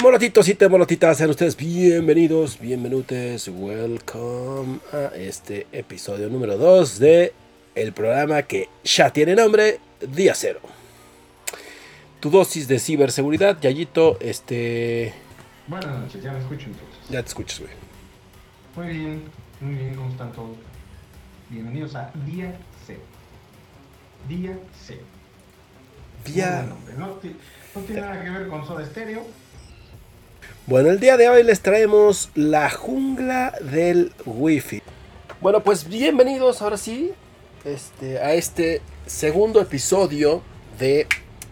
Molotitos y temolotitas, sean ustedes bienvenidos, bienvenutes, welcome a este episodio número 2 de el programa que ya tiene nombre, Día Cero. Tu dosis de ciberseguridad, Yayito, este... Buenas noches, ya me escucho entonces. Ya te escuchas, güey. Muy bien, muy bien, ¿cómo están todos? Bienvenidos a Día Cero. Día Cero. Día... No tiene nada que ver con Soda Stereo. Bueno, el día de hoy les traemos la jungla del wifi. Bueno, pues bienvenidos ahora sí este, a este segundo episodio de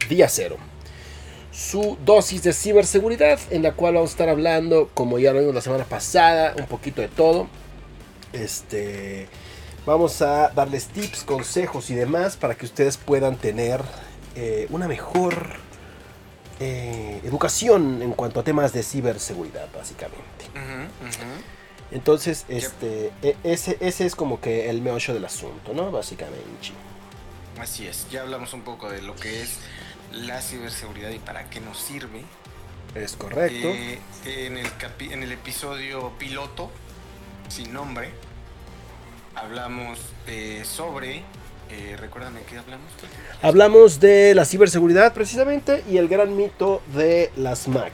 Día Cero. Su dosis de ciberseguridad en la cual vamos a estar hablando, como ya lo vimos la semana pasada, un poquito de todo. Este, vamos a darles tips, consejos y demás para que ustedes puedan tener eh, una mejor eh, educación en cuanto a temas de ciberseguridad, básicamente. Ujú, ujú. Entonces, este, e- ese, ese es como que el meollo del asunto, ¿no? Básicamente. Así es, ya hablamos un poco de lo que es la ciberseguridad y para qué nos sirve. Es correcto. Eh, en, el capi- en el episodio piloto, sin nombre, hablamos eh, sobre... eh, recuérdame qué hablamos. Hablamos de la ciberseguridad precisamente y el gran mito de las Mac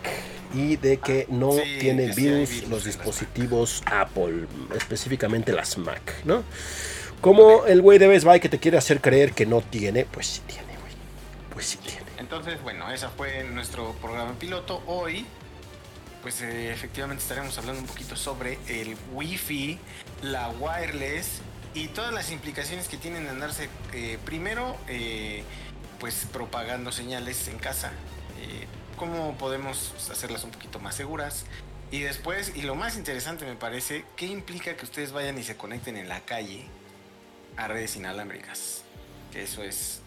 y de que no sí, tienen que sí virus los dispositivos Apple, específicamente las Mac, ¿no? Como el güey de Best Buy que te quiere hacer creer que no tiene, pues sí tiene, güey. Pues sí tiene. Entonces, bueno, ese fue nuestro programa piloto. Hoy, pues eh, efectivamente estaremos hablando un poquito sobre el Wi-Fi, la wireless y todas las implicaciones que tienen de andarse, eh, primero, eh, pues propagando señales en casa. Cómo podemos hacerlas un poquito más seguras. Y después, y lo más interesante me parece, ¿qué implica que ustedes vayan y se conecten en la calle a redes inalámbricas? Que eso es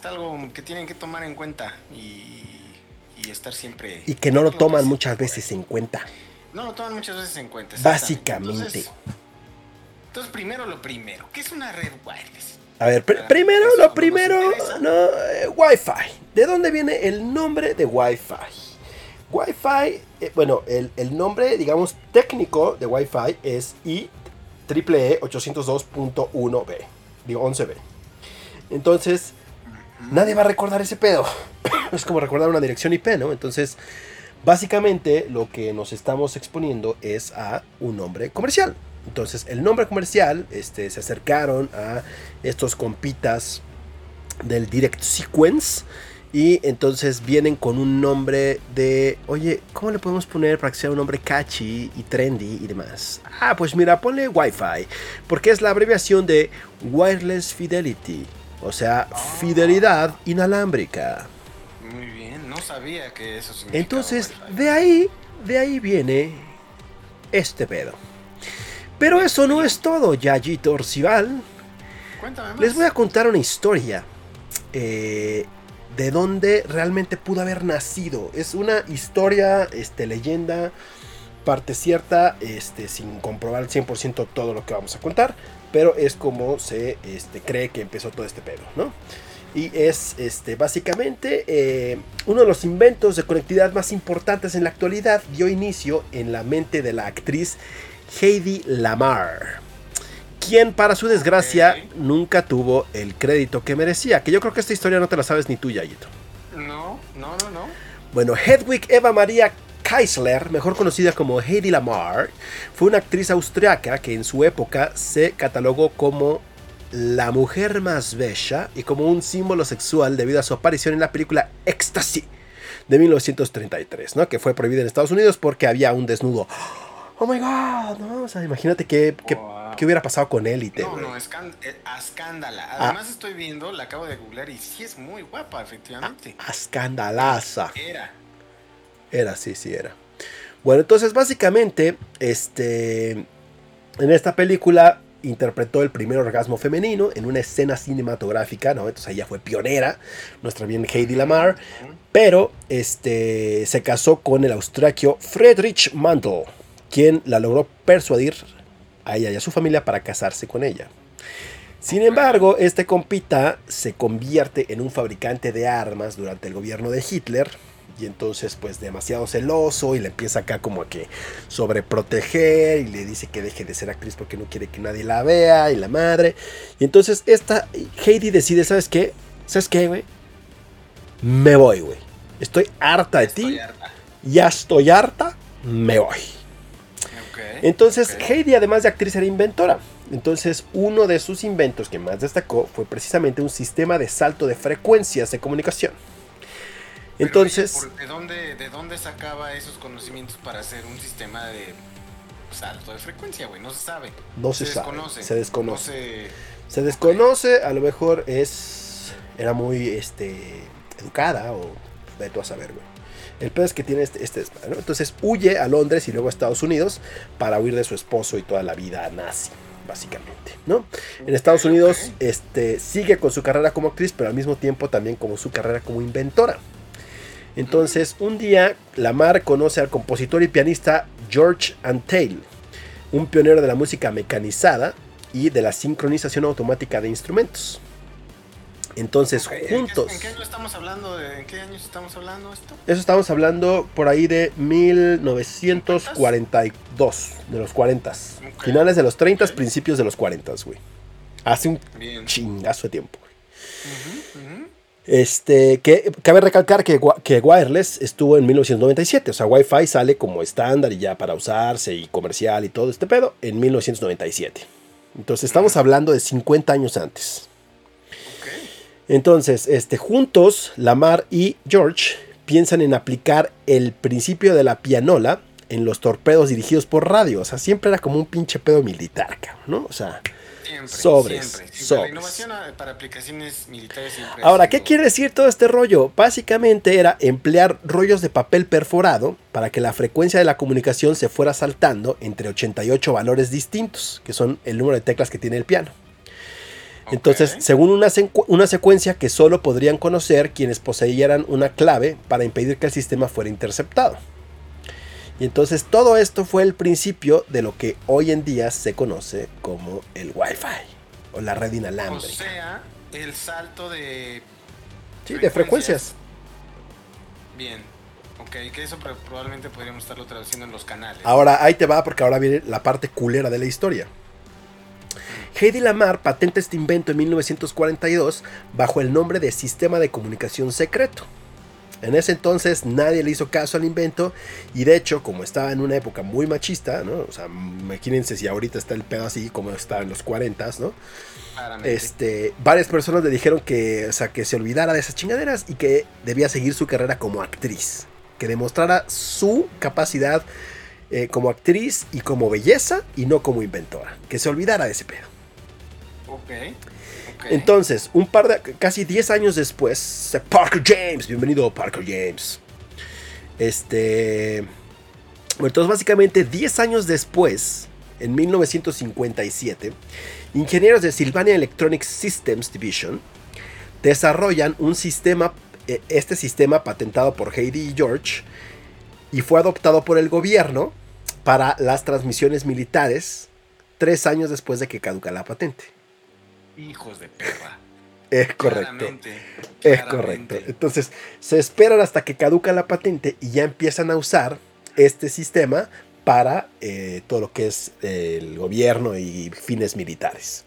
es algo que tienen que tomar en cuenta y, y estar siempre. Y que no lo toman muchas veces en cuenta. No lo toman muchas veces en cuenta. Básicamente. Entonces, entonces, primero lo primero. ¿Qué es una red wireless? A ver, pr- Para primero, lo primero, no, eh, Wi-Fi. ¿De dónde viene el nombre de Wi-Fi? Wi-Fi, eh, bueno, el, el nombre, digamos, técnico de Wi-Fi es E IEEE 802.1b, digo 11b. Entonces, nadie va a recordar ese pedo. es como recordar una dirección IP, ¿no? Entonces, básicamente lo que nos estamos exponiendo es a un nombre comercial. Entonces, el nombre comercial, este, se acercaron a estos compitas del Direct Sequence. Y entonces vienen con un nombre de, oye, ¿cómo le podemos poner para que sea un nombre catchy y trendy y demás? Ah, pues mira, ponle Wi-Fi, porque es la abreviación de Wireless Fidelity, o sea, fidelidad inalámbrica. Muy bien, no sabía que eso significaba Entonces, de ahí, de ahí viene este pedo. Pero eso no es todo, Yayito Orcival. Cuéntame más. Les voy a contar una historia eh, de dónde realmente pudo haber nacido. Es una historia, este, leyenda, parte cierta, este, sin comprobar al 100% todo lo que vamos a contar, pero es como se este, cree que empezó todo este pedo, ¿no? Y es este, básicamente eh, uno de los inventos de conectividad más importantes en la actualidad. Dio inicio en la mente de la actriz Heidi Lamar quien para su desgracia nunca tuvo el crédito que merecía. Que yo creo que esta historia no te la sabes ni tú, Yayito. No, no, no, no. Bueno, Hedwig Eva Maria Keisler, mejor conocida como Heidi Lamar, fue una actriz austriaca que en su época se catalogó como la mujer más bella y como un símbolo sexual debido a su aparición en la película Ecstasy de 1933, ¿no? Que fue prohibida en Estados Unidos porque había un desnudo. Oh my god, ¿no? O sea, imagínate qué, qué- Wow. qué hubiera pasado con élite, No, güey. no, escán- eh, escándala. Ah. Además estoy viendo, la acabo de googlear y sí es muy guapa, efectivamente. Ah, Escandalaza. Era. Era, sí, sí, era. Bueno, entonces básicamente, este, en esta película interpretó el primer orgasmo femenino en una escena cinematográfica, ¿no? Entonces ella fue pionera, nuestra bien Heidi Lamar, pero este, se casó con el austriaco Friedrich Mantel, quien la logró persuadir a ella y a su familia para casarse con ella. Sin embargo, este compita se convierte en un fabricante de armas durante el gobierno de Hitler, y entonces pues demasiado celoso y le empieza acá como a que sobreproteger y le dice que deje de ser actriz porque no quiere que nadie la vea y la madre. Y entonces esta Heidi decide, ¿sabes qué? ¿Sabes qué, güey? Me voy, güey. Estoy harta de ti. Ya estoy harta, me voy. Entonces Heidi además de actriz era inventora. Entonces, uno de sus inventos que más destacó fue precisamente un sistema de salto de frecuencias de comunicación. Entonces... ¿de, dónde, ¿De dónde sacaba esos conocimientos para hacer un sistema de salto de frecuencia, güey? No se sabe. No se, sabe. Desconoce. Se desconoce. se... desconoce, a lo mejor es... Era muy este, educada o de tú a saber, güey. El peor es que tiene este, este Entonces huye a Londres y luego a Estados Unidos para huir de su esposo y toda la vida nazi básicamente, ¿no? En Estados Unidos este, sigue con su carrera como actriz, pero al mismo tiempo también como su carrera como inventora. Entonces, un día, Lamar conoce al compositor y pianista George Antheil, un pionero de la música mecanizada y de la sincronización automática de instrumentos. Entonces, juntos. ¿En qué, año estamos hablando? ¿En qué años estamos hablando esto? Eso estamos hablando por ahí de 1942, de los 40. Finales de los 30, principios de los 40, güey. Hace un chingazo de tiempo, Este, que cabe recalcar que, que, Wireless estuvo en 1997, o sea, Wi-Fi sale como estándar y ya para usarse y comercial y todo este pedo en 1997. Entonces estamos hablando de 50 años antes. Entonces, este, juntos, Lamar y George piensan en aplicar el principio de la pianola en los torpedos dirigidos por radio. O sea, siempre era como un pinche pedo militar, ¿no? O sea, sobres, sobres. La innovación para aplicaciones militares siempre Ahora, ¿qué quiere decir todo este rollo? Básicamente era emplear rollos de papel perforado para que la frecuencia de la comunicación se fuera saltando entre 88 valores distintos, que son el número de teclas que tiene el piano. Entonces, según una, una, secuencia que solo podrían conocer quienes poseyeran una clave para impedir que el sistema fuera interceptado. Y entonces todo esto fue el principio de lo que hoy en día se conoce como el Wi-Fi o la red inalámbrica. O sea, el salto de... Sí, de frecuencias. Bien. Ok, que eso probablemente podríamos estarlo traduciendo en los canales. Ahora, ahí te va porque ahora viene la parte culera de la historia. Heidi Lamar patenta este invento en 1942 bajo el nombre de Sistema de Comunicación Secreto. En ese entonces nadie le hizo caso al invento y de hecho, como estaba en una época muy machista, ¿no? O sea, imagínense si ahorita está el pedo así como estaba en los 40, ¿no? Este, varias personas le dijeron que, o sea, que se olvidara de esas chingaderas y que debía seguir su carrera como actriz, que demostrara su capacidad eh, como actriz y como belleza y no como inventora, que se olvidara de ese pedo. Entonces, un par de, casi 10 años después, Parker James, bienvenido Parker James. Este, entonces básicamente 10 años después, en 1957, ingenieros de Sylvania Electronic Systems Division desarrollan un sistema, eh, este sistema patentado por Heidi y George, y fue adoptado por el gobierno para las transmisiones militares tres años después de que caduca la patente. Hijos de perra. Es correcto. Es correcto. Entonces, se esperan hasta que caduca la patente y ya empiezan a usar este sistema para eh, todo lo que es el gobierno y fines militares.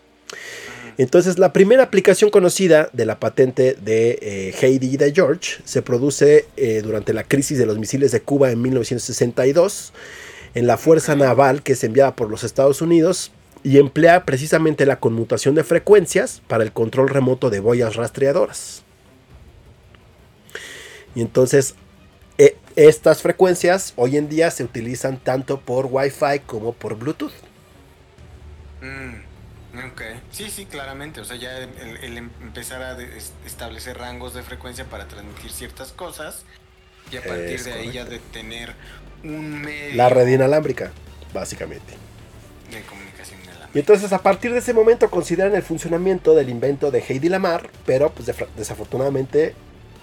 Entonces, la primera aplicación conocida de la patente de eh, Heidi y de George se produce eh, durante la crisis de los misiles de Cuba en 1962 en la Fuerza Naval que es enviada por los Estados Unidos y emplea precisamente la conmutación de frecuencias para el control remoto de boyas rastreadoras. Y entonces e, estas frecuencias hoy en día se utilizan tanto por Wi-Fi como por Bluetooth. Mm, ok, sí, sí, claramente. O sea, ya el, empezar a establecer rangos de frecuencia para transmitir ciertas cosas y a partir de ahí ya de tener un medio. La red inalámbrica, básicamente. De comunicación Y entonces a partir de ese momento consideran el funcionamiento del invento de Heidi Lamar, pero pues desafortunadamente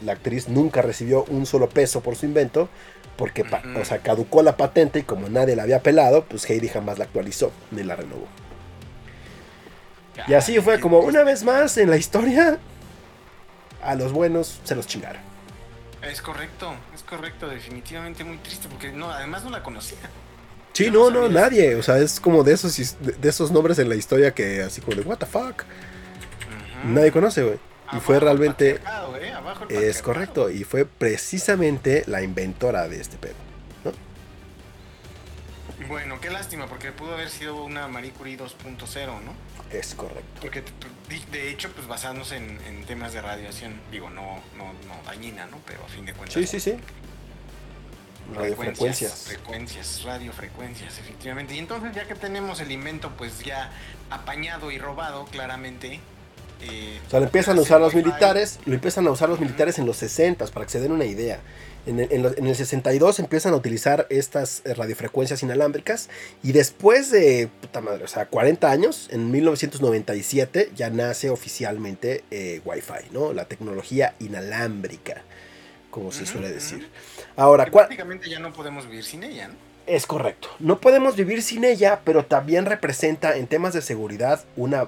la actriz nunca recibió un solo peso por su invento, porque o sea, caducó la patente y como nadie la había pelado, pues Heidi jamás la actualizó ni la renovó. Y así fue como una vez más en la historia, a los buenos se los chingaron. Es correcto, es correcto, definitivamente muy triste porque no, además no la conocía. Sí, no, no nadie. O sea, es como de esos, de esos nombres en la historia que así como de, what the fuck. Nadie conoce, güey. Y fue realmente, ¿eh? Es correcto, y fue precisamente la inventora de este pedo. Bueno, qué lástima, porque pudo haber sido una Marie Curie 2.0, ¿no? Es correcto. Porque de- hecho, pues basándose en, en temas de radiación, digo, no, no, no dañina, ¿no? Pero a fin de cuentas. Sí, sí, sí. Frecuencias. Radiofrecuencias. Frecuencias, radiofrecuencias, efectivamente. Y entonces, ya que tenemos el invento, pues ya apañado y robado, claramente. Eh, O sea, lo empiezan a usar los militares, lo empiezan a usar los militares en los 60 para que se den una idea. En el, en lo- en el 62 empiezan a utilizar estas eh, radiofrecuencias inalámbricas y después de, puta madre, o sea, 40 años, en 1997 ya nace oficialmente eh, Wi-Fi, ¿no? La tecnología inalámbrica, como se suele decir. Ahora, Que ¿cuál- prácticamente ya no podemos vivir sin ella, ¿no? es correcto. No podemos vivir sin ella, pero también representa en temas de seguridad una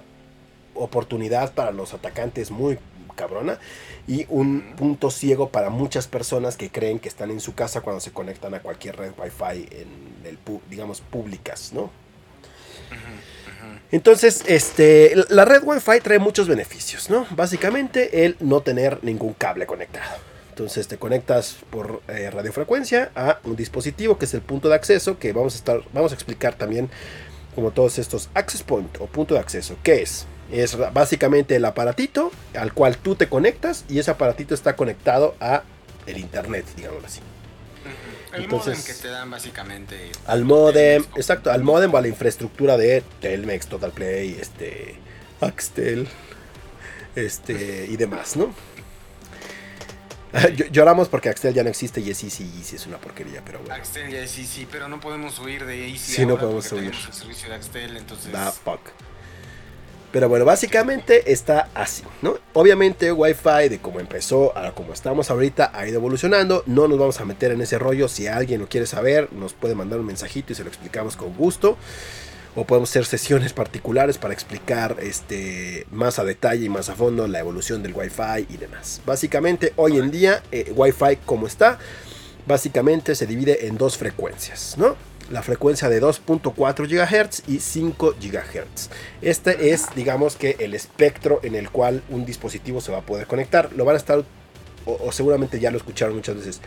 oportunidad para los atacantes muy cabrona y un punto ciego para muchas personas que creen que están en su casa cuando se conectan a cualquier red wifi en el digamos públicas, ¿no? Entonces, este, la red Wi-Fi trae muchos beneficios, ¿no? Básicamente el no tener ningún cable conectado. Entonces te conectas por eh, radiofrecuencia a un dispositivo que es el punto de acceso, que vamos a estar, vamos a explicar también como todos estos access point o punto de acceso. ¿Qué es? Es básicamente el aparatito al cual tú te conectas y ese aparatito está conectado a el internet, digámoslo así. El Entonces- modem que te dan básicamente. Al modem, Telmex, exacto, al modem o a la infraestructura de Telmex, Total Play, este, Axtel, este, y demás, ¿no? Ll- Lloramos porque Axtel ya no existe y es Easy, Easy es una porquería, pero bueno. Axtel ya sí, sí, pero no podemos huir de Easy. Sí, no ahora podemos porque huir. el servicio de Axtel, entonces. Da fuck. Pero bueno, básicamente está así, ¿no? Obviamente Wi-Fi de cómo empezó a como estamos ahorita ha ido evolucionando. No nos vamos a meter en ese rollo. Si alguien lo quiere saber, nos puede mandar un mensajito y se lo explicamos con gusto. O podemos hacer sesiones particulares para explicar este, más a detalle y más a fondo la evolución del Wi-Fi y demás. Básicamente, hoy en día, eh, Wi-Fi como está, básicamente se divide en dos frecuencias, ¿no? La frecuencia de 2.4 GHz y 5 GHz. Este es, digamos que, el espectro en el cual un dispositivo se va a poder conectar. Lo van a estar, o, seguramente ya lo escucharon muchas veces.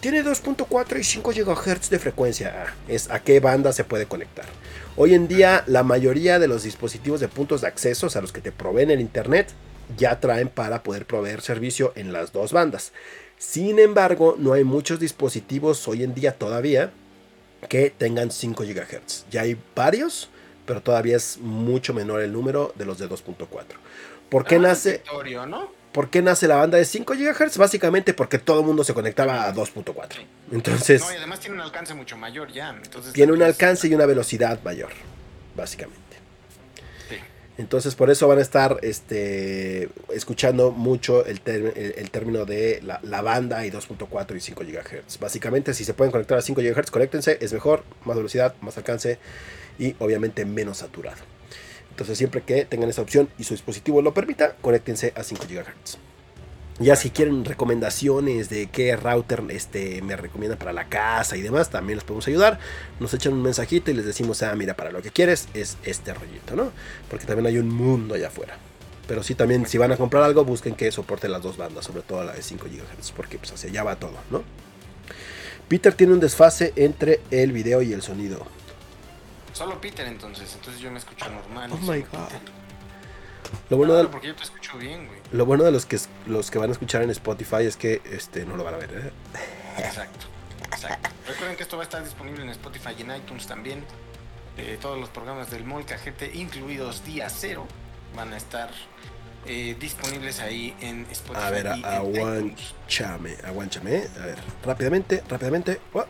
Tiene 2.4 y 5 GHz de frecuencia. Ah, es a qué banda se puede conectar. Hoy en día, la mayoría de los dispositivos de puntos de acceso, sea, los que te proveen el internet, ya traen para poder proveer servicio en las dos bandas. Sin embargo, no hay muchos dispositivos hoy en día todavía que tengan 5 GHz. Ya hay varios, pero todavía es mucho menor el número de los de 2.4. ¿Por qué Además, nace? ¿Por qué nace la banda de 5 GHz? Básicamente porque todo el mundo se conectaba a 2.4. Entonces, No, y además tiene un alcance mucho mayor ya. Entonces, tiene un alcance y una velocidad mayor, básicamente. Entonces, por eso van a estar este, escuchando mucho el, ter- el término de la, la banda y 2.4 y 5 GHz. Básicamente, si se pueden conectar a 5 GHz, conéctense, es mejor, más velocidad, más alcance y obviamente menos saturado. Entonces, siempre que tengan esa opción y su dispositivo lo permita, conéctense a 5 GHz. Ya si quieren recomendaciones de qué router este, me recomienda para la casa y demás, también les podemos ayudar. Nos echan un mensajito y les decimos, ah, mira, para lo que quieres es este rollito, ¿no? Porque también hay un mundo allá afuera. Pero sí, también si van a comprar algo, busquen que soporte las dos bandas, sobre todo la de 5 GHz, porque pues hacia allá va todo, ¿no? Peter tiene un desfase entre el video y el sonido. Solo Peter entonces, entonces yo me escucho normal. Oh my Peter. God. Lo bueno, de, porque yo te escucho bien, güey. lo bueno de los que, los que van a escuchar en Spotify es que este, no lo van a ver, ¿eh? Exacto, exacto. Recuerden que esto va a estar disponible en Spotify y en iTunes también. Eh, todos los programas del Molca GT, incluidos Día Cero, van a estar eh, disponibles ahí en Spotify. A ver, aguánchame, aguánchame. A ver, rápidamente, rápidamente. Oh,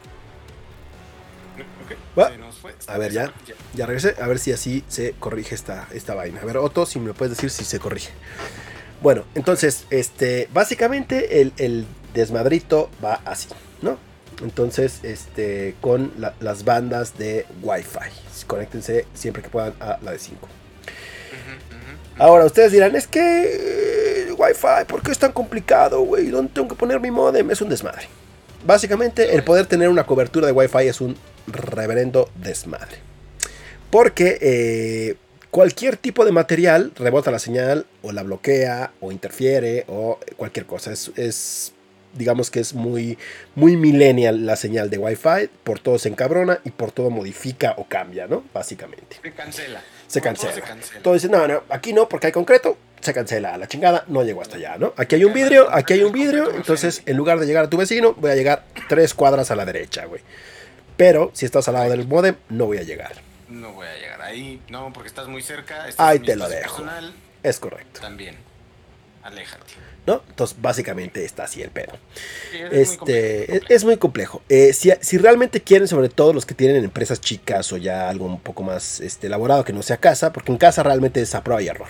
Ok. Va. Se nos fue. A ver, ya. Ya regresé, a ver si así se corrige esta, esta vaina. A ver, Otto, si me puedes decir si se corrige. Bueno, entonces, este, básicamente el, el desmadrito va así, ¿no? Entonces, este, con la- las bandas de Wi-Fi. Conéctense siempre que puedan a la de 5. Ujú, ujú. Ahora, ustedes dirán, es que eh, Wi-Fi, ¿por qué es tan complicado, güey? ¿Dónde tengo que poner mi modem? Es un desmadre. Básicamente, el poder tener una cobertura de Wi-Fi es un reverendo desmadre. Porque eh, cualquier tipo de material rebota la señal, o la bloquea, o interfiere, o cualquier cosa. Es, es, digamos que es muy, muy millennial la señal de Wi-Fi. Por todo se encabrona y por todo modifica o cambia, ¿no? Básicamente Se cancela. se Como todo cancela. se cancela. Entonces, no, no, aquí no, porque hay concreto, se cancela. La chingada, no llego hasta allá, ¿no? Aquí hay un vidrio, aquí hay un vidrio, entonces en lugar de llegar a tu vecino, voy a llegar tres cuadras a la derecha, güey. Pero si estás al lado del modem, no voy a llegar. No voy a llegar ahí, no, porque estás muy cerca. estás Ahí te lo dejo. personal, Es correcto, También. Aléjate. ¿no? Entonces, básicamente está así el pedo. Sí, es muy Este, complejo, es, es muy complejo. Eh, si, si realmente quieren, sobre todo los que tienen empresas chicas o ya algo un poco más este, elaborado que no sea casa, porque en casa realmente es a prueba y error.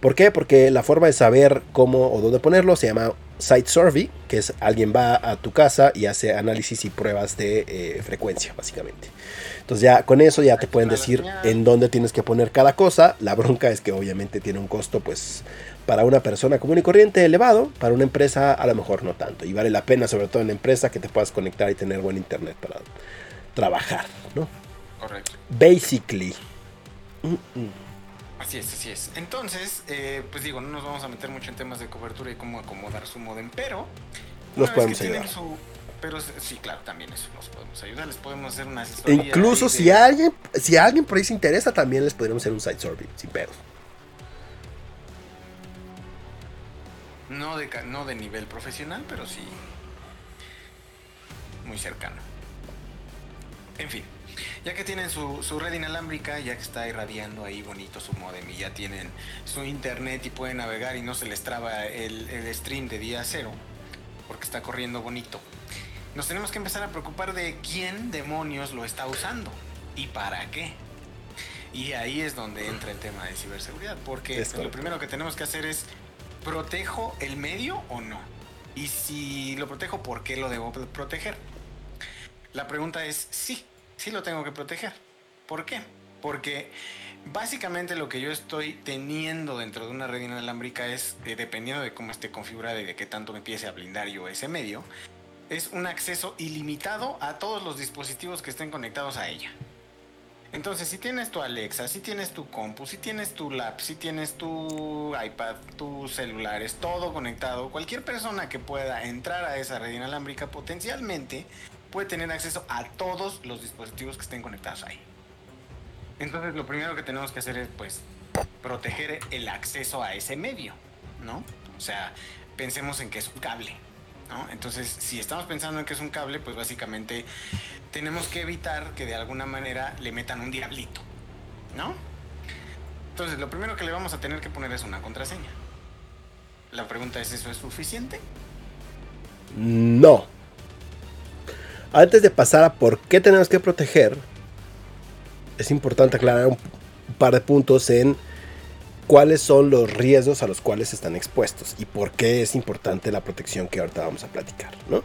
¿Por qué? Porque la forma de saber cómo o dónde ponerlo se llama Site Survey, que es alguien va a tu casa y hace análisis y pruebas de eh, frecuencia, básicamente. Entonces ya con eso ya te pueden decir en dónde tienes que poner cada cosa. La bronca es que obviamente tiene un costo, pues, para una persona común y corriente elevado, para una empresa a lo mejor no tanto. Y vale la pena, sobre todo en la empresa, que te puedas conectar y tener buen internet para trabajar, ¿no? Correcto. Basically. Mm, mm. Así es, así es. Entonces, eh, pues digo, no nos vamos a meter mucho en temas de cobertura y cómo acomodar su modem, pero... Los podemos ayudar. su- Pero sí, claro, también eso los podemos ayudar. Les podemos hacer una. Incluso si de- alguien, si alguien por ahí se interesa, también les podríamos hacer un site survey, sin pedos. No de, no de nivel profesional, pero sí muy cercano. En fin, ya que tienen su, su red inalámbrica, ya que está irradiando ahí bonito su modem y ya tienen su internet y pueden navegar y no se les traba el, el stream de día cero, porque está corriendo bonito, nos tenemos que empezar a preocupar de quién demonios lo está usando y para qué. Y ahí es donde entra el tema de ciberseguridad, porque lo primero que tenemos que hacer es ¿Protejo el medio o no? Y si lo protejo, ¿por qué lo debo pro- proteger? La pregunta es sí, sí lo tengo que proteger. ¿Por qué? Porque básicamente lo que yo estoy teniendo dentro de una red inalámbrica es, eh, dependiendo de cómo esté configurada y de qué tanto me empiece a blindar yo ese medio, es un acceso ilimitado a todos los dispositivos que estén conectados a ella. Entonces, si tienes tu Alexa, si tienes tu compu, si tienes tu lap, si tienes tu iPad, tus celulares, todo conectado, cualquier persona que pueda entrar a esa red inalámbrica potencialmente puede tener acceso a todos los dispositivos que estén conectados ahí. Entonces, lo primero que tenemos que hacer es, pues, proteger el acceso a ese medio, ¿no? O sea, pensemos en que es un cable, Entonces, si estamos pensando en que es un cable, pues básicamente tenemos que evitar que de alguna manera le metan un diablito, ¿no? Entonces, lo primero que le vamos a tener que poner es una contraseña. La pregunta es, ¿eso es suficiente? No. Antes de pasar a por qué tenemos que proteger, es importante aclarar un par de puntos en cuáles son los riesgos a los cuales están expuestos y por qué es importante la protección que ahorita vamos a platicar, ¿no?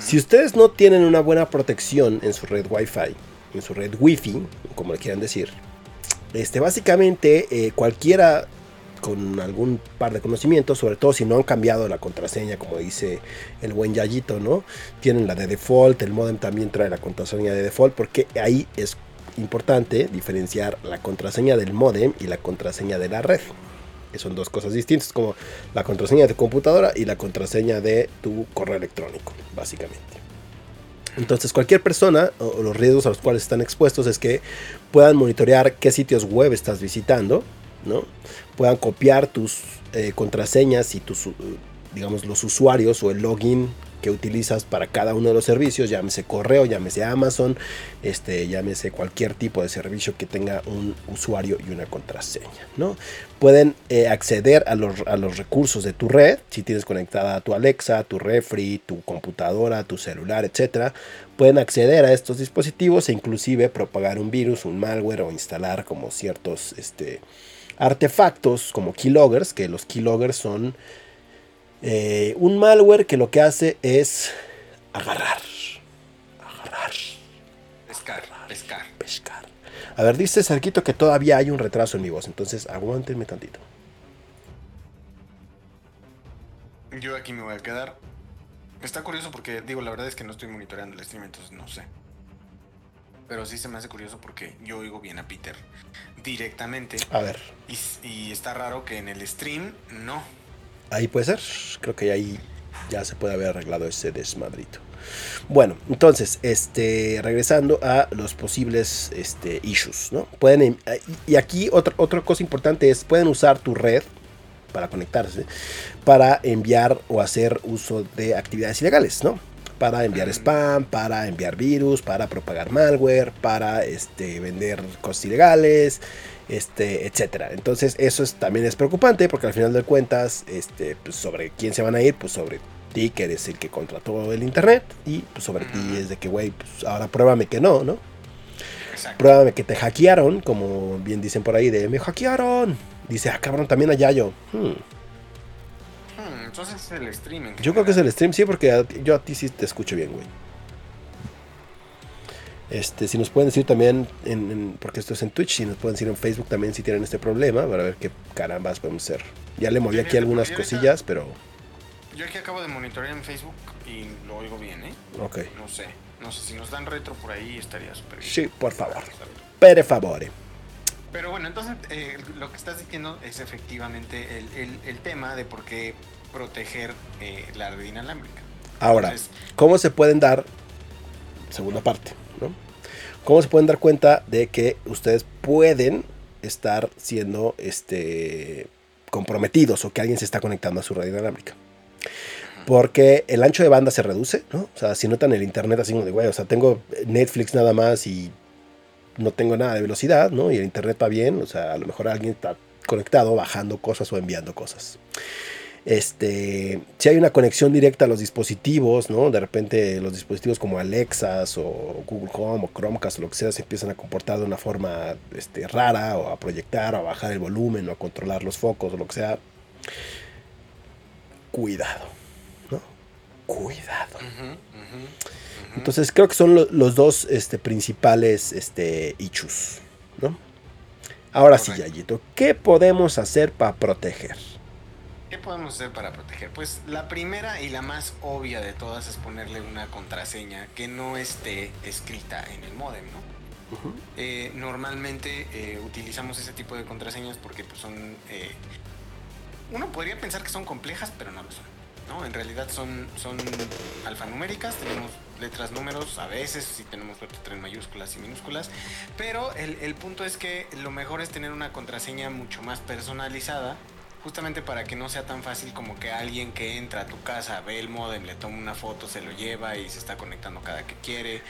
Si ustedes no tienen una buena protección en su red Wi-Fi, en su red Wi-Fi, como le quieran decir, este, básicamente eh, cualquiera con algún par de conocimientos, sobre todo si no han cambiado la contraseña, como dice el buen Yayito, ¿no? Tienen la de default, el modem también trae la contraseña de default, porque ahí es importante diferenciar la contraseña del modem y la contraseña de la red. Que son dos cosas distintas, como la contraseña de tu computadora y la contraseña de tu correo electrónico, básicamente. Entonces, cualquier persona o, los riesgos a los cuales están expuestos es que puedan monitorear qué sitios web estás visitando, ¿no? Puedan copiar tus eh, contraseñas y tus, uh, digamos, los usuarios o el login que utilizas para cada uno de los servicios, llámese correo, llámese Amazon, este, llámese cualquier tipo de servicio que tenga un usuario y una contraseña. ¿no? Pueden eh, acceder a los, a los recursos de tu red, si tienes conectada a tu Alexa, tu refri, tu computadora, tu celular, etcétera, pueden acceder a estos dispositivos e inclusive propagar un virus, un malware o instalar como ciertos este, artefactos como keyloggers, que los keyloggers son eh, un malware que lo que hace es agarrar, agarrar, Pescar, pescar. pescar. A ver, dice Sarquito que todavía hay un retraso en mi voz, entonces aguántenme tantito. Yo aquí me voy a quedar. Está curioso porque, digo, la verdad es que no estoy monitoreando el stream, entonces no sé. Pero sí se me hace curioso porque yo oigo bien a Peter directamente. A ver, Y, y está raro que en el stream no. Ahí puede ser. Creo que ahí ya se puede haber arreglado ese desmadrito. Bueno, entonces, este, regresando a los posibles este, issues, ¿no? Pueden, em- y aquí otra, otra cosa importante es, pueden usar tu red para conectarse, para enviar o hacer uso de actividades ilegales, ¿no? Para enviar spam, para enviar virus, para propagar malware, para este, vender cosas ilegales, este, etcétera. Entonces eso es, también es preocupante porque al final de cuentas, este, pues, sobre quién se van a ir, pues sobre ti que eres el que contrató el internet y pues sobre ti es de que, güey, pues ahora pruébame que no, ¿no? Exacto. Pruébame que te hackearon, como bien dicen por ahí, de me hackearon. Dice, ah, cabrón, también a Yayo. Hmm. Hmm, entonces es el stream. en Yo creo que es el stream, sí, porque a- yo a ti sí te escucho bien, güey. Este, si nos pueden decir también, en, en- porque esto es en Twitch, si nos pueden decir en Facebook también si tienen este problema, para ver qué carambas podemos hacer. Ya le moví aquí algunas cosillas, pero Yo aquí acabo de monitorear en Facebook y lo oigo bien, ¿eh? ok. No sé. No sé si nos dan retro por ahí estaría súper bien. Sí, por favor. Per favore. Pero bueno, entonces eh, lo que estás diciendo es efectivamente el, el- el tema de por qué proteger eh, la red inalámbrica. Ahora, Entonces, ¿cómo se pueden dar, segunda parte. ¿Cómo se pueden dar cuenta de que ustedes pueden estar siendo este, comprometidos o que alguien se está conectando a su red inalámbrica? Porque el ancho de banda se reduce, ¿no? O sea, si notan el internet así como de, güey, o sea, tengo Netflix nada más y no tengo nada de velocidad, ¿no? Y el internet va bien, o sea, a lo mejor alguien está conectado bajando cosas o enviando cosas. Este, si hay una conexión directa a los dispositivos, ¿no? De repente los dispositivos como Alexas o Google Home o Chromecast o lo que sea se empiezan a comportar de una forma este, rara o a proyectar o a bajar el volumen o a controlar los focos o lo que sea. Cuidado, ¿no? Cuidado. Entonces creo que son lo- los dos este, principales este, issues, ¿no? Ahora sí. Yayito, ¿qué podemos hacer para proteger? ¿Qué podemos hacer para proteger? Pues la primera y la más obvia de todas es ponerle una contraseña que no esté escrita en el modem, ¿no? Eh, normalmente eh, utilizamos ese tipo de contraseñas porque pues, son... eh, uno podría pensar que son complejas, pero no lo son. ¿no? En realidad son, son alfanuméricas, tenemos letras, números, a veces si tenemos suerte traen mayúsculas y minúsculas, pero el, el punto es que lo mejor es tener una contraseña mucho más personalizada, justamente para que no sea tan fácil como que alguien que entra a tu casa ve el modem, le toma una foto, se lo lleva y se está conectando cada que quiere.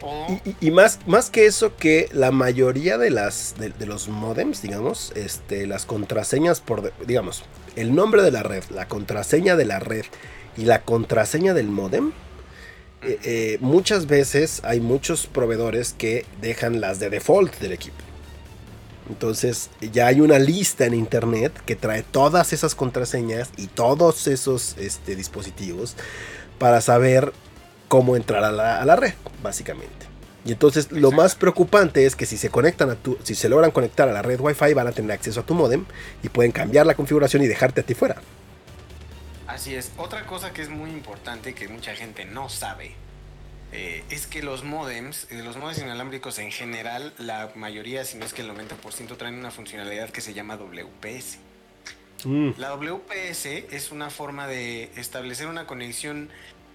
O Y, más, más que eso, que la mayoría de las de, los modems, digamos, este, las contraseñas por, digamos, el nombre de la red, la contraseña de la red y la contraseña del modem, eh, eh, muchas veces hay muchos proveedores que dejan las de default del equipo. Entonces ya hay una lista en internet que trae todas esas contraseñas y todos esos este, dispositivos para saber cómo entrar a la, a la red, básicamente. Y entonces lo más preocupante es que si se conectan a tu, si se logran conectar a la red Wi-Fi van a tener acceso a tu modem y pueden cambiar la configuración y dejarte a ti fuera. Así es. Otra cosa que es muy importante que mucha gente no sabe eh, es que los modems, eh, los modems inalámbricos en general, la mayoría, si no es que el 90%, traen una funcionalidad que se llama WPS. La WPS es una forma de establecer una conexión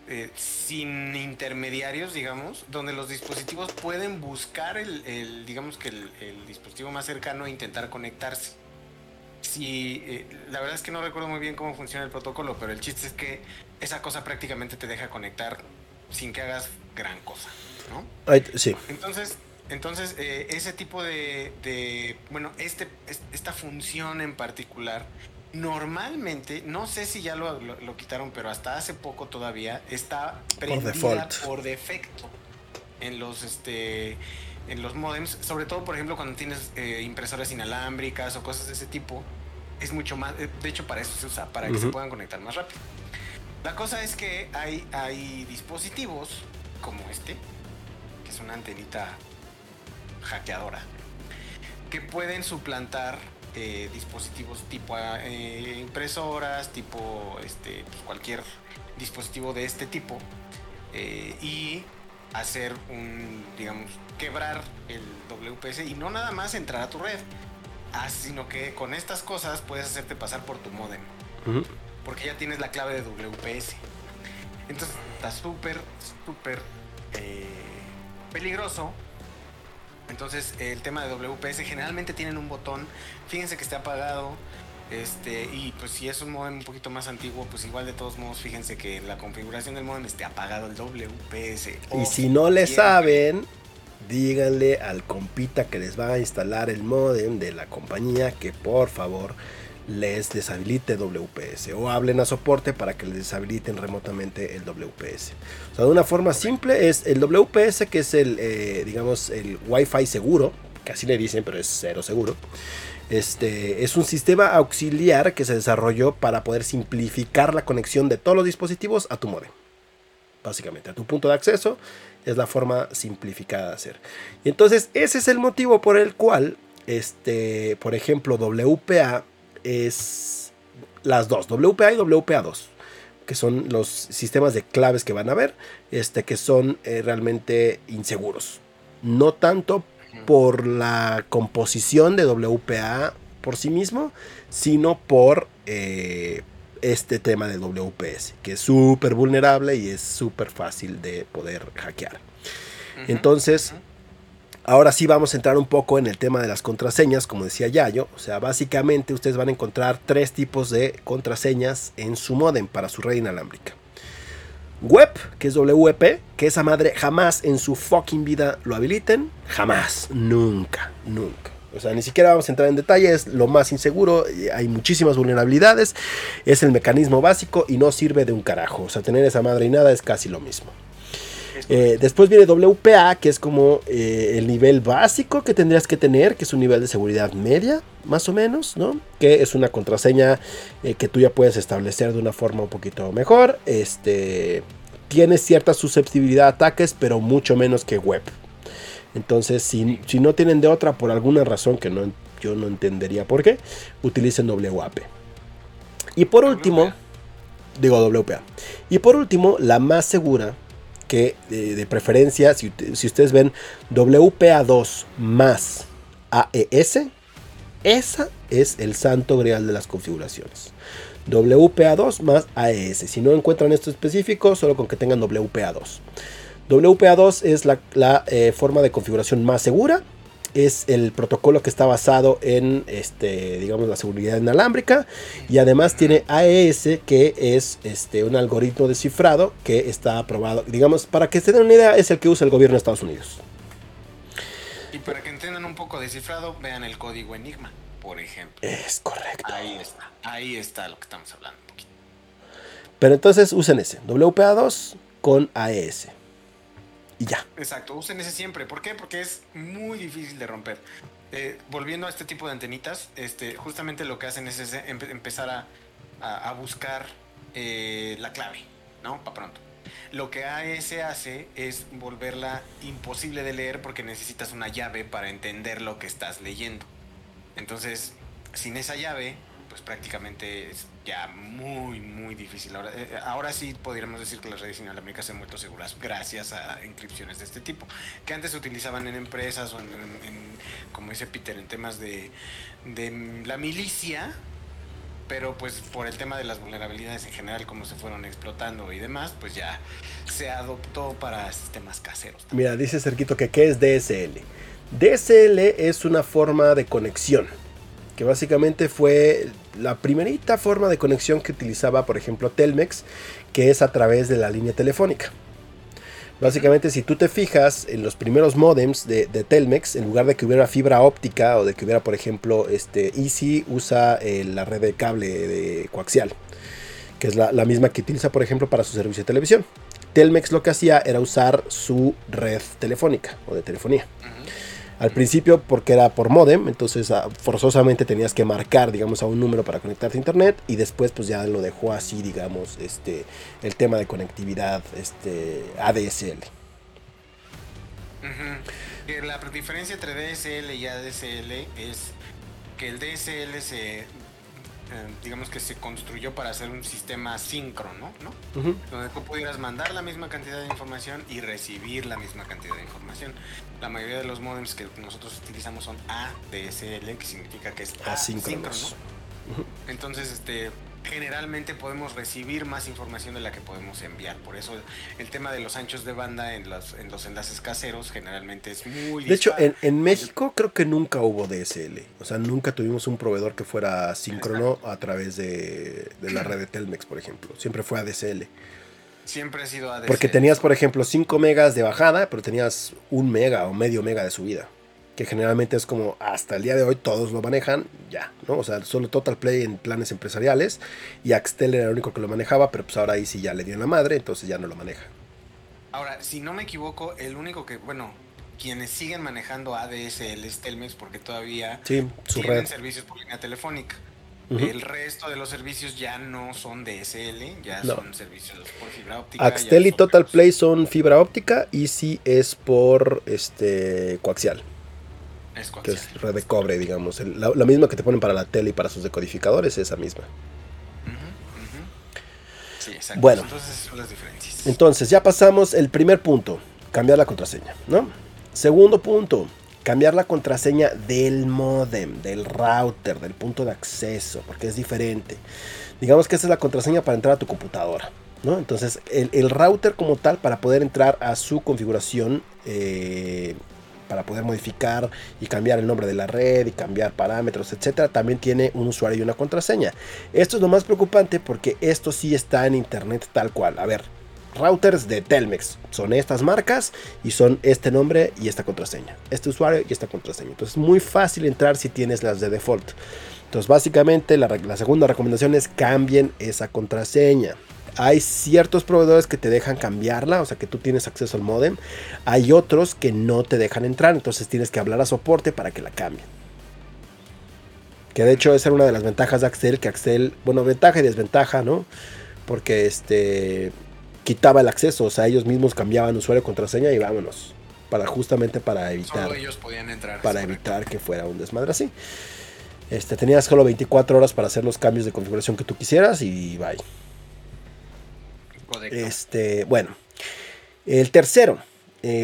eh, sin intermediarios, digamos, donde los dispositivos pueden buscar el, el, digamos que el, el dispositivo más cercano e intentar conectarse. sí, eh, la verdad es que no recuerdo muy bien cómo funciona el protocolo, pero el chiste es que esa cosa prácticamente te deja conectar sin que hagas gran cosa, ¿no? Sí. Entonces, entonces eh, ese tipo de, de- bueno, este, es- esta función en particular, normalmente, no sé si ya lo, lo- lo quitaron, pero hasta hace poco todavía está prendida por defecto en los, este, en los modems, sobre todo, por ejemplo, cuando tienes eh, impresoras inalámbricas o cosas de ese tipo, es mucho más, eh, de hecho para eso se usa, para que se puedan conectar más rápido. La cosa es que hay, hay dispositivos como este, que es una antenita hackeadora, que pueden suplantar eh, dispositivos tipo eh, impresoras, tipo este, pues, cualquier dispositivo de este tipo, eh, y hacer un, digamos, quebrar el WPS y no nada más entrar a tu red, ah, sino que con estas cosas puedes hacerte pasar por tu modem porque ya tienes la clave de WPS. Entonces está súper, súper eh, peligroso. Entonces el tema de WPS generalmente tienen un botón, fíjense que esté apagado. Este, y pues si es un modem un poquito más antiguo, pues igual de todos modos, fíjense que en la configuración del modem esté apagado el WPS. Y si no le saben, díganle al compita que les va a instalar el modem de la compañía que por favor les deshabilite WPS o hablen a soporte para que les deshabiliten remotamente el WPS. O sea, de una forma simple es el WPS que es el, eh, digamos, el Wi-Fi seguro, que así le dicen, pero es cero seguro. Este es un sistema auxiliar que se desarrolló para poder simplificar la conexión de todos los dispositivos a tu modem. Básicamente, a tu punto de acceso es la forma simplificada de hacer. Y entonces ese es el motivo por el cual, este, por ejemplo, WPA es las dos, WPA y WPA2, que son los sistemas de claves que van a ver, este, que son eh, realmente inseguros. No tanto por la composición de WPA por sí mismo, sino por eh, este tema de WPS, que es súper vulnerable y es súper fácil de poder hackear. Entonces. Ahora sí vamos a entrar un poco en el tema de las contraseñas, como decía Yayo. O sea, básicamente ustedes van a encontrar tres tipos de contraseñas en su modem para su red inalámbrica. Web, que es WP, que esa madre jamás en su fucking vida lo habiliten. Jamás, nunca, nunca. O sea, ni siquiera vamos a entrar en detalles, lo más inseguro, y hay muchísimas vulnerabilidades, es el mecanismo básico y no sirve de un carajo. O sea, tener esa madre y nada es casi lo mismo. Eh, después viene WPA, que es como eh, el nivel básico que tendrías que tener, que es un nivel de seguridad media, más o menos, ¿no? Que es una contraseña eh, que tú ya puedes establecer de una forma un poquito mejor. Este tiene cierta susceptibilidad a ataques, pero mucho menos que web. Entonces, si, si no tienen de otra por alguna razón que no, yo no entendería por qué, utilicen WAP. Y por último, digo WPA. Y por último, la más segura, que de preferencia, si, ustedes ven WPA2 más AES, esa es el santo grial de las configuraciones. WPA2 más AES. Si no encuentran esto específico, solo con que tengan WPA2. WPA2 es la, la, eh, forma de configuración más segura. Es el protocolo que está basado en, este, digamos, la seguridad inalámbrica. Y además tiene AES, que es este, un algoritmo de cifrado que está aprobado. Digamos, para que se den una idea, es el que usa el gobierno de Estados Unidos. Y para que entiendan un poco de cifrado, vean el código Enigma, por ejemplo. Es correcto. Ahí está, ahí está lo que estamos hablando. Pero entonces usen ese, WPA2 con AES. Ya. Exacto, usen ese siempre. ¿Por qué? Porque es muy difícil de romper. Eh, volviendo a este tipo de antenitas, este, justamente lo que hacen es ese- empe- empezar a, a- a buscar eh, la clave, ¿no? Para pronto. Lo que AES hace es volverla imposible de leer porque necesitas una llave para entender lo que estás leyendo. Entonces, sin esa llave, pues prácticamente es ya muy, muy difícil. Ahora, eh, ahora sí podríamos decir que las redes inalámbricas se han vuelto seguras gracias a inscripciones de este tipo, que antes se utilizaban en empresas o en, como dice Peter, en temas de, de la milicia, pero pues por el tema de las vulnerabilidades en general, como se fueron explotando y demás, pues ya se adoptó para sistemas caseros. Mira, dice Cerquito que ¿qué es DSL? DSL es una forma de conexión. que básicamente fue la primerita forma de conexión que utilizaba, por ejemplo, Telmex, que es a través de la línea telefónica. Básicamente, si tú te fijas en los primeros modems de, Telmex, en lugar de que hubiera fibra óptica o de que hubiera, por ejemplo, este Easy usa eh, la red de cable de coaxial, que es la, misma que utiliza, por ejemplo, para su servicio de televisión. Telmex lo que hacía era usar su red telefónica o de telefonía. Al principio porque era por modem, entonces ah, forzosamente tenías que marcar, digamos, a un número para conectarte a internet y después pues ya lo dejó así, digamos, este, el tema de conectividad este, ADSL. La diferencia entre DSL y ADSL es que el DSL se eh, digamos que se construyó para hacer un sistema síncrono, ¿no? Donde tú pudieras mandar la misma cantidad de información y recibir la misma cantidad de información. La mayoría de los modems que nosotros utilizamos son ADSL, que significa que es asíncrono. Entonces, este, generalmente podemos recibir más información de la que podemos enviar. Por eso el tema de los anchos de banda en los, en los enlaces caseros generalmente es muy... De hecho, en, México creo que nunca hubo DSL. O sea, nunca tuvimos un proveedor que fuera síncrono a través de, la red de Telmex, por ejemplo. Siempre fue ADSL. Siempre ha sido ADSL. Porque tenías, por ejemplo, 5 megas de bajada, pero tenías un mega o medio mega de subida que generalmente es como hasta el día de hoy todos lo manejan, ya, ¿no? O sea, solo Total Play en planes empresariales y Axtel era el único que lo manejaba, pero pues ahora ahí sí ya le dio en la madre, entonces ya no lo maneja. Ahora, si no me equivoco, el único que, bueno, quienes siguen manejando ADSL es Telmex porque todavía sí, su tienen servicios por línea telefónica. El resto de los servicios ya no son DSL, ya son servicios por fibra óptica. Axtel y Total Play son fibra óptica y sí es por este coaxial. Es que es red de cobre, digamos. la, misma que te ponen para la tele y para sus decodificadores, esa misma. Sí, exacto. Bueno, entonces son las diferencias. Entonces, ya pasamos el primer punto, cambiar la contraseña, ¿no? Segundo punto, cambiar la contraseña del modem, del router, del punto de acceso, porque es diferente. Digamos que esa es la contraseña para entrar a tu computadora. ¿no? Entonces, el, el, router como tal, para poder entrar a su configuración, eh, para poder modificar y cambiar el nombre de la red y cambiar parámetros, etcétera, también tiene un usuario y una contraseña. Esto es lo más preocupante porque esto sí está en internet tal cual. A ver, routers de Telmex son estas marcas y son este nombre y esta contraseña, este usuario y esta contraseña. Entonces es muy fácil entrar si tienes las de default. Entonces básicamente la, la segunda recomendación es cambien esa contraseña. Hay ciertos proveedores que te dejan cambiarla, o sea que tú tienes acceso al modem. Hay otros que no te dejan entrar, entonces tienes que hablar a soporte para que la cambien. Que de hecho esa era una de las ventajas de Axel, que Axel, bueno, ventaja y desventaja, ¿no? Porque este quitaba el acceso, o sea, ellos mismos cambiaban usuario contraseña y vámonos. Para justamente para evitar. ellos podían entrar. Para evitar que fuera un desmadre así. Este, tenías solo 24 horas para hacer los cambios de configuración que tú quisieras y bye. Este, bueno, el tercero.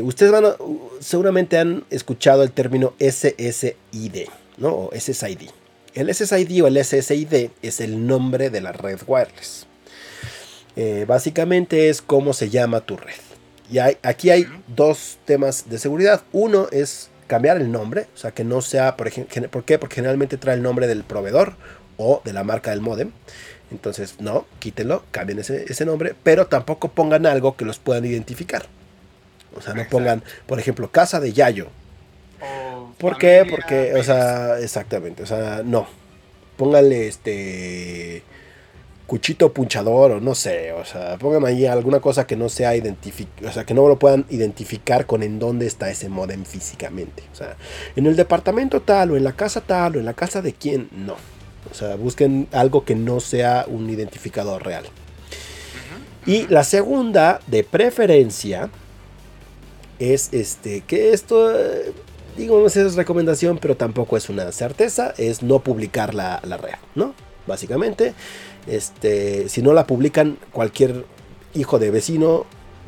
ustedes van a, seguramente han escuchado el término SSID, ¿no? O SSID. El SSID o el SSID es el nombre de la red wireless. básicamente es cómo se llama tu red. Y aquí hay dos temas de seguridad. Uno es cambiar el nombre, o sea que no sea, por ejemplo, ¿por qué? Porque generalmente trae el nombre del proveedor o de la marca del modem. Entonces, no, quítenlo, cambien ese, nombre, pero tampoco pongan algo que los puedan identificar. O sea, no pongan, por ejemplo, casa de Yayo. ¿Por qué? Porque, o sea, exactamente, o sea, no. Pónganle este cuchito punchador o no sé, o sea, pongan ahí alguna cosa que no sea identificar, o sea, que no lo puedan identificar con en dónde está ese modem físicamente. O sea, en el departamento tal o en la casa tal o en la casa de quién, no. O sea, busquen algo que no sea un identificador real. Y la segunda, de preferencia, es este, que esto, eh, digo, no es recomendación, pero tampoco es una certeza, es no publicar la, red, ¿no? Básicamente, este, si no la publican, cualquier hijo de vecino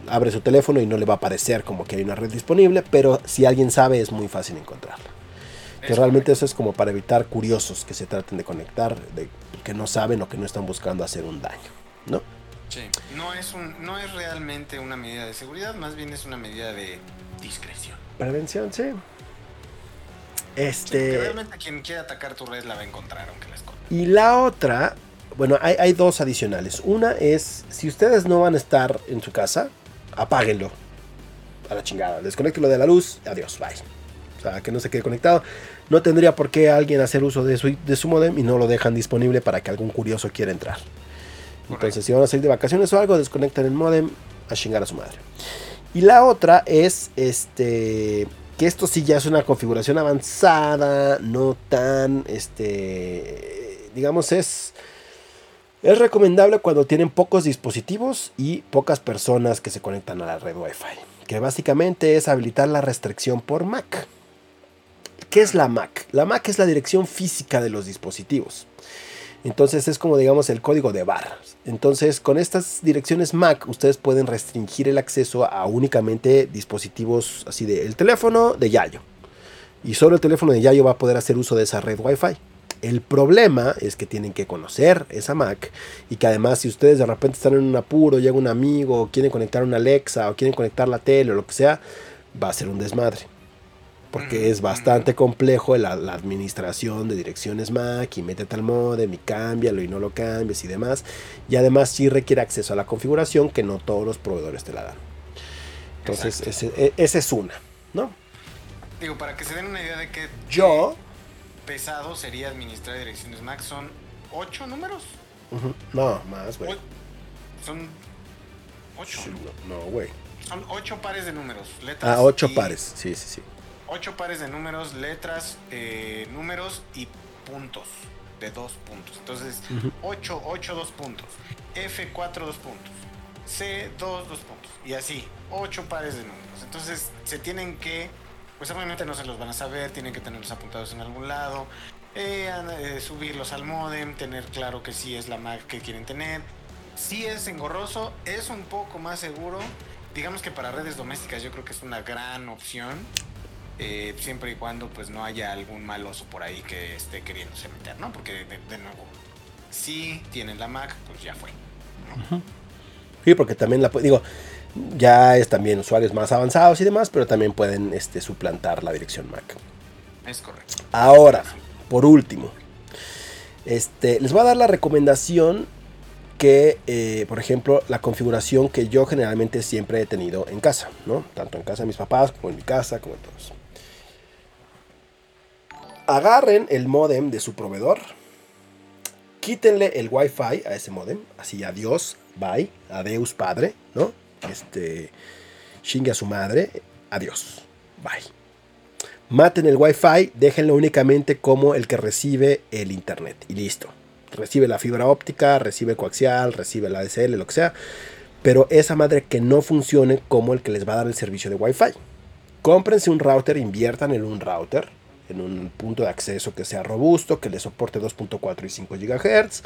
abre su teléfono y no le va a aparecer como que hay una red disponible, pero si alguien sabe es muy fácil encontrarla. Que realmente eso es como para evitar curiosos que se traten de conectar, de que no saben o que no están buscando hacer un daño, ¿no? Sí, no es, un, no es realmente una medida de seguridad, más bien es una medida de discreción. Prevención, sí. Este... Que realmente quien quiera atacar tu red la va a encontrar, aunque la esconda. Y la otra, bueno, hay, hay dos adicionales. Una es, si ustedes no van a estar en su casa, apáguenlo. A la chingada. Desconéctelo de la luz. Adiós, bye. Sea, que no se quede conectado. No tendría por qué alguien hacer uso de su, de su modem y no lo dejan disponible para que algún curioso quiera entrar. Entonces, si van a salir de vacaciones o algo, desconectan el modem a chingar a su madre. Y la otra es este que esto sí ya es una configuración avanzada, no tan este digamos es es recomendable cuando tienen pocos dispositivos y pocas personas que se conectan a la red Wi-Fi, que básicamente es habilitar la restricción por MAC. ¿Qué es la MAC? La MAC es la dirección física de los dispositivos. Entonces es como digamos el código de barras. Entonces con estas direcciones MAC ustedes pueden restringir el acceso a únicamente dispositivos así de el teléfono de Yayo. Y solo el teléfono de Yayo va a poder hacer uso de esa red Wi-Fi. El problema es que tienen que conocer esa Mac y que además si ustedes de repente están en un apuro, llega un amigo, o quieren conectar una Alexa o quieren conectar la tele o lo que sea, va a ser un desmadre. Porque es bastante complejo la, la administración de direcciones Mac y métete al modem y cámbialo y no lo cambies y demás. Y además sí requiere acceso a la configuración que no todos los proveedores te la dan. Entonces ese, e, ese es una, ¿no? Digo, para que se den una idea de que Yo pesado sería administrar direcciones Mac, son ocho números. No, más, güey. Son ocho. Sí, No, no, güey. Son ocho pares de números. Letras Ah, ocho y- pares. Sí, sí, sí. Ocho pares de números, letras, eh, números y puntos. De dos puntos. Entonces, Ujú. 8, 8, 2 puntos. F4, 2 puntos. C2, 2 puntos. Y así, 8 pares de números. Entonces, se tienen que, pues obviamente no se los van a saber, tienen que tenerlos apuntados en algún lado. eh, eh, subirlos al modem, tener claro que sí es la Mac que quieren tener. Si es engorroso, es un poco más seguro. Digamos que para redes domésticas yo creo que es una gran opción. Eh, siempre y cuando pues no haya algún maloso por ahí que esté queriéndose meter, ¿no? Porque de, de nuevo, si tienen la Mac, pues ya fue. Sí, porque también la digo, ya es también usuarios más avanzados y demás, pero también pueden este, suplantar la dirección Mac. Es correcto. Ahora, por último, este, les voy a dar la recomendación que, eh, por ejemplo, la configuración que yo generalmente siempre he tenido en casa, ¿no? Tanto en casa de mis papás, como en mi casa, como en todos. Agarren el modem de su proveedor, quítenle el wifi a ese modem, así adiós, bye, adeus padre, ¿no? Este, chingue a su madre, adiós, bye. Maten el Wi-Fi, déjenlo únicamente como el que recibe el Internet y listo. Recibe la fibra óptica, recibe coaxial, recibe la ADSL, lo que sea. Pero esa madre que no funcione como el que les va a dar el servicio de Wi-Fi. Cómprense un router, inviertan en un router, en un punto de acceso que sea robusto, que le soporte 2.4 y 5 GHz.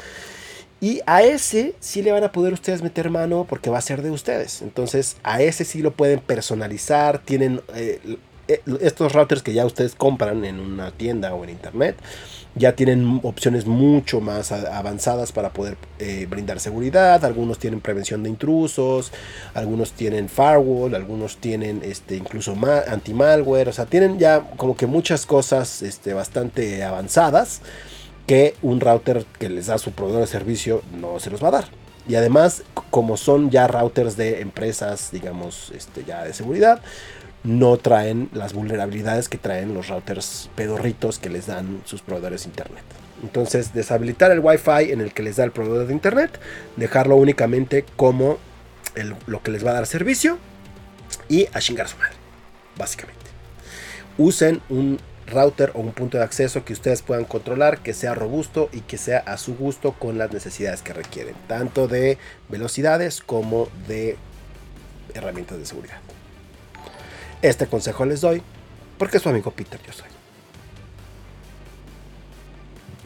Y a ese sí le van a poder ustedes meter mano porque va a ser de ustedes. Entonces a ese sí lo pueden personalizar. Tienen eh, estos routers que ya ustedes compran en una tienda o en internet. Ya tienen opciones mucho más avanzadas para poder eh, brindar seguridad. Algunos tienen prevención de intrusos. Algunos tienen firewall. Algunos tienen este, incluso ma- anti-malware. O sea, tienen ya como que muchas cosas este, bastante avanzadas que un router que les da su proveedor de servicio no se los va a dar. Y además, como son ya routers de empresas, digamos, este, ya de seguridad, no traen las vulnerabilidades que traen los routers pedorritos que les dan sus proveedores de internet. Entonces, deshabilitar el Wi-Fi en el que les da el proveedor de internet, dejarlo únicamente como lo que les va a dar servicio y a chingar a su madre, básicamente. Usen un router o un punto de acceso que ustedes puedan controlar, que sea robusto y que sea a su gusto con las necesidades que requieren, tanto de velocidades como de herramientas de seguridad. Este consejo les doy porque su amigo Peter yo soy.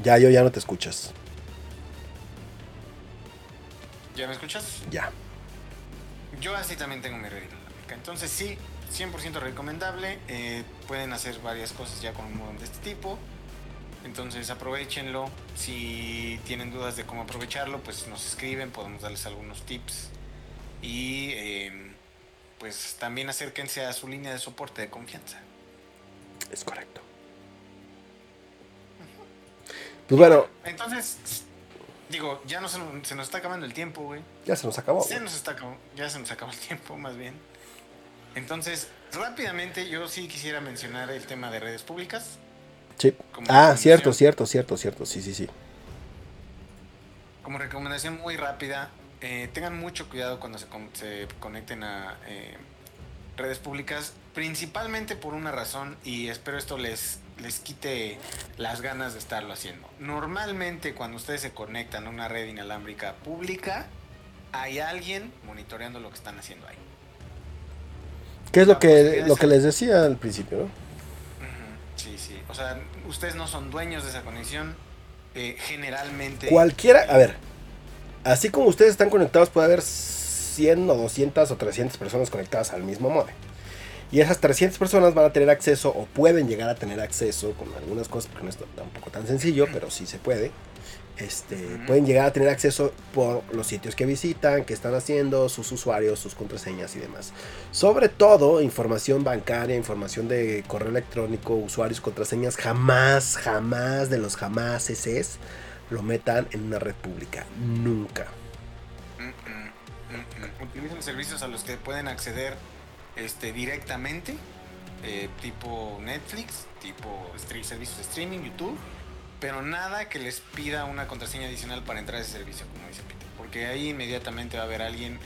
Ya yo ya no te escuchas. ¿Ya me escuchas? Ya. Yo así también tengo mi red. Entonces sí, 100% recomendable. eh, pueden hacer varias cosas ya con un modem de este tipo. Entonces aprovechenlo. Si tienen dudas de cómo aprovecharlo, pues nos escriben, podemos darles algunos tips. Y eh, pues también acérquense a su línea de soporte de confianza. Es correcto. Pues bueno, Entonces, digo, ya no se, se nos está acabando el tiempo, güey. ya se nos acabó. Se nos está acabando, ya se nos acabó el tiempo, más bien. Entonces, rápidamente, yo sí quisiera mencionar el tema de redes públicas. Sí. Ah, cierto, cierto, cierto, cierto. Sí, sí, sí. Como recomendación muy rápida, eh, tengan mucho cuidado cuando se, con- se conecten a eh, redes públicas, principalmente por una razón, y espero esto les, les quite las ganas de estarlo haciendo. Normalmente cuando ustedes se conectan a una red inalámbrica pública, hay alguien monitoreando lo que están haciendo ahí. ¿Qué es lo que, lo que les decía al principio, no? Sí, sí. O sea, ustedes no son dueños de esa conexión. eh, generalmente... Cualquiera, a ver, así como ustedes están conectados, puede haber 100 o 200 o 300 personas conectadas al mismo modem. Y esas 300 personas van a tener acceso o pueden llegar a tener acceso con algunas cosas, porque no es tampoco tan sencillo, pero sí se puede. Este. Pueden llegar a tener acceso por los sitios que visitan, qué están haciendo, sus usuarios, sus contraseñas y demás. Sobre todo, información bancaria, información de correo electrónico, usuarios, contraseñas, jamás, jamás de los jamás es lo metan en una red pública. Nunca. Mm, mm, mm, mm. Utilicen servicios a los que pueden acceder este, directamente, eh, tipo Netflix, tipo servicios de streaming, YouTube, pero nada que les pida una contraseña adicional para entrar a ese servicio, como dice Peter, porque ahí inmediatamente va a haber alguien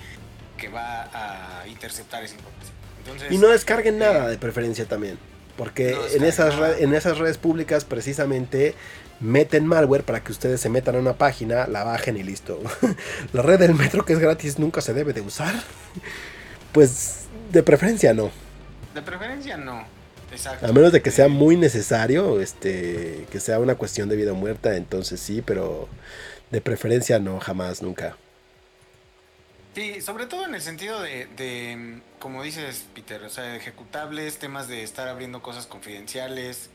que va a interceptar esa información. Entonces, Y no descarguen nada de preferencia también. Porque No en, esas en esas redes públicas precisamente meten malware para que ustedes se metan a una página, la bajen y listo. la red del metro que es gratis nunca se debe de usar. Pues de preferencia no. de preferencia no. Exacto. A menos de que sea muy necesario, este, que sea una cuestión de vida o muerta, entonces sí, pero de preferencia no, jamás, nunca. Sí, sobre todo en el sentido de, de, como dices, Peter, o sea, ejecutables, temas de estar abriendo cosas confidenciales,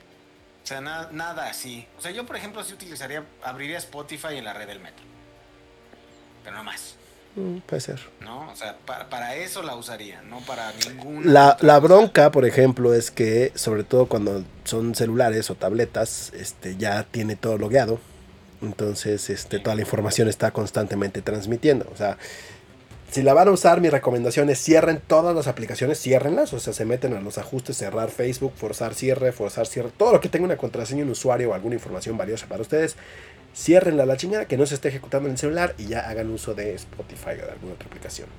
o sea, na- nada así. O sea, yo, por ejemplo, sí utilizaría, abriría Spotify en la red del metro. Pero no más, Mm, puede ser. ¿no? O sea, pa- para eso la usaría, no para ninguna. La, la cosa. bronca, por ejemplo, es que, sobre todo cuando son celulares o tabletas, este, ya tiene todo logueado. Entonces, este, toda la información está constantemente transmitiendo. O sea, si la van a usar, mi recomendación es cierren todas las aplicaciones, ciérrenlas. O sea, se meten a los ajustes, cerrar Facebook, forzar cierre, forzar cierre. Todo lo que tenga una contraseña, un usuario o alguna información valiosa para ustedes, ciérrenla a la chingada, que no se esté ejecutando en el celular y ya hagan uso de Spotify o de alguna otra aplicación.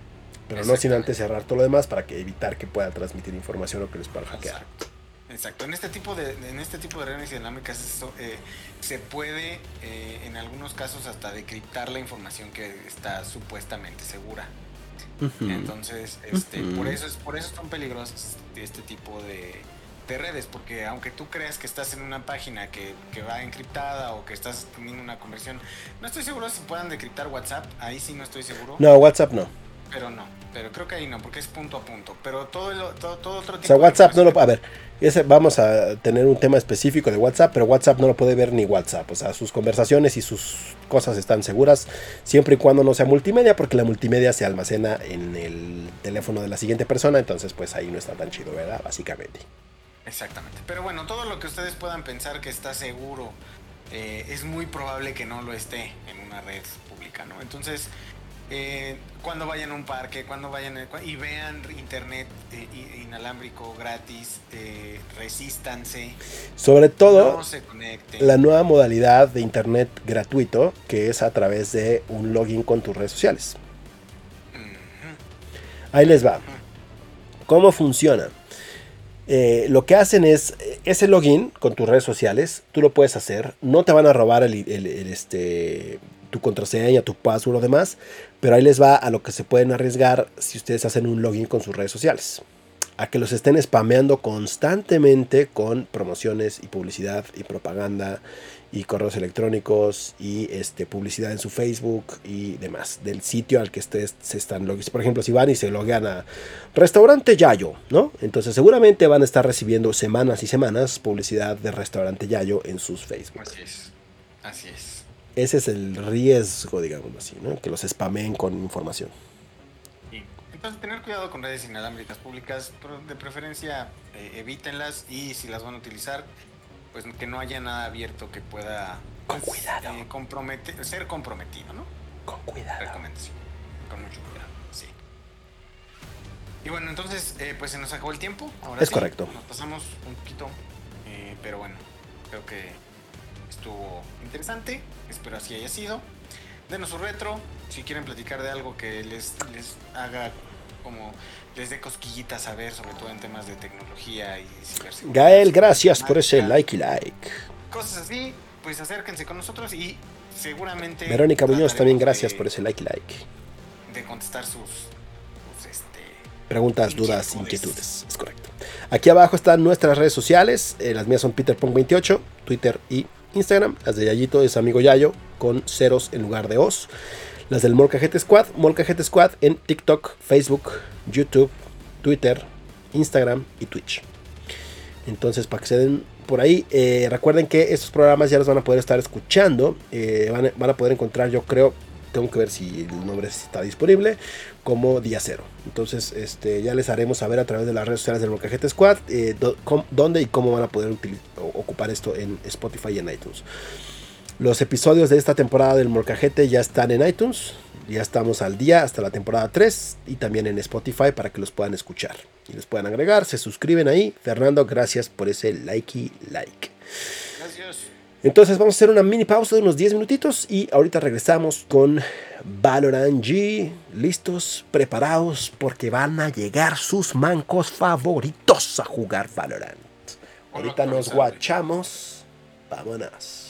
Pero no sin antes cerrar todo lo demás para que evitar que pueda transmitir información o que les pueda hackear. Exacto. En este tipo de, en este tipo de redes dinámicas eso, eh, se puede, eh, en algunos casos, hasta decriptar la información que está supuestamente segura. Entonces, este, por eso es, por eso son peligrosos este tipo de, de redes, porque aunque tú creas que estás en una página que, que va encriptada o que estás teniendo una conversión, no estoy seguro si puedan decriptar WhatsApp, ahí sí no estoy seguro, No, WhatsApp no. Pero no, pero creo que ahí no, porque es punto a punto, pero todo, el- todo, todo otro tipo O sea, de WhatsApp no lo... A ver, ese, vamos a tener un tema específico de WhatsApp, pero WhatsApp no lo puede ver ni WhatsApp. O sea, sus conversaciones y sus cosas están seguras siempre y cuando no sea multimedia, porque la multimedia se almacena en el teléfono de la siguiente persona, entonces pues ahí no está tan chido, ¿verdad? Básicamente. Exactamente. Pero bueno, todo lo que ustedes puedan pensar que está seguro, eh, es muy probable que no lo esté en una red pública, ¿no? Entonces, eh, cuando vayan a un parque, cuando vayan y vean internet eh, inalámbrico gratis, eh, resístanse, Sobre todo... no se conecten. la nueva modalidad de internet gratuito que es a través de un login con tus redes sociales. Ahí les va. ¿Cómo funciona? Eh, lo que hacen es ese login con tus redes sociales, tú lo puedes hacer, no te van a robar el, el- el, este, tu contraseña, tu password o demás, pero ahí les va a lo que se pueden arriesgar si ustedes hacen un login con sus redes sociales. A que los estén spameando constantemente con promociones y publicidad y propaganda y correos electrónicos y este, publicidad en su Facebook y demás del sitio al que ustedes se están logueando. Por ejemplo, si van y se loguean a Restaurante Yayo, ¿no? Entonces seguramente van a estar recibiendo semanas y semanas publicidad de Restaurante Yayo en sus Facebook. Así es. Así es. Ese es el riesgo, digamos así, ¿no? Que los spameen con información. Sí. Entonces, tener cuidado con redes inalámbricas públicas, de preferencia eh, evítenlas y si las van a utilizar, pues que no haya nada abierto que pueda Con pues, cuidado. eh, compromete- ser comprometido, ¿no? Con cuidado. Recomendación. Con mucho cuidado, sí. Y bueno, entonces, eh, pues se nos acabó el tiempo. Ahora Es sí, correcto. Nos pasamos un poquito, eh, pero bueno, creo que estuvo interesante. Espero así haya sido. Denos su retro. Si quieren platicar de algo que les, les haga como les dé cosquillitas a ver, sobre todo en temas de tecnología y ciberseguridad. Gael, gracias por ese like y like. Cosas así, pues acérquense con nosotros y seguramente. Verónica Muñoz, también gracias de- por ese like y like. de contestar sus, sus, este, Preguntas, dudas, Inquietudes. Es correcto. Aquí abajo están nuestras redes sociales. eh, las mías son PeterPong28, Twitter y Instagram. Las de Yayito es amigo Yayo con ceros en lugar de os. Las del Molcajete Squad, Molcajete Squad en TikTok, Facebook, YouTube, Twitter, Instagram y Twitch. Entonces, para que se den por ahí, eh, recuerden que estos programas ya los van a poder estar escuchando. eh, van, van a poder encontrar, yo creo, tengo que ver si el nombre está disponible, como día cero. Entonces, este, ya les haremos saber a través de las redes sociales del Molcajete Squad eh, do- com- dónde y cómo van a poder ocupar esto en Spotify y en iTunes. Los episodios de esta temporada del Molcajete ya están en iTunes. Ya estamos al día hasta la temporada 3 y también en Spotify para que los puedan escuchar y los puedan agregar. Se suscriben ahí. Fernando, gracias por ese like y like. Gracias. Entonces vamos a hacer una mini pausa de unos 10 minutitos y ahorita regresamos con Valorant G. Listos, preparados porque van a llegar sus mancos favoritos a jugar Valorant. Ahorita nos guachamos. Vámonos.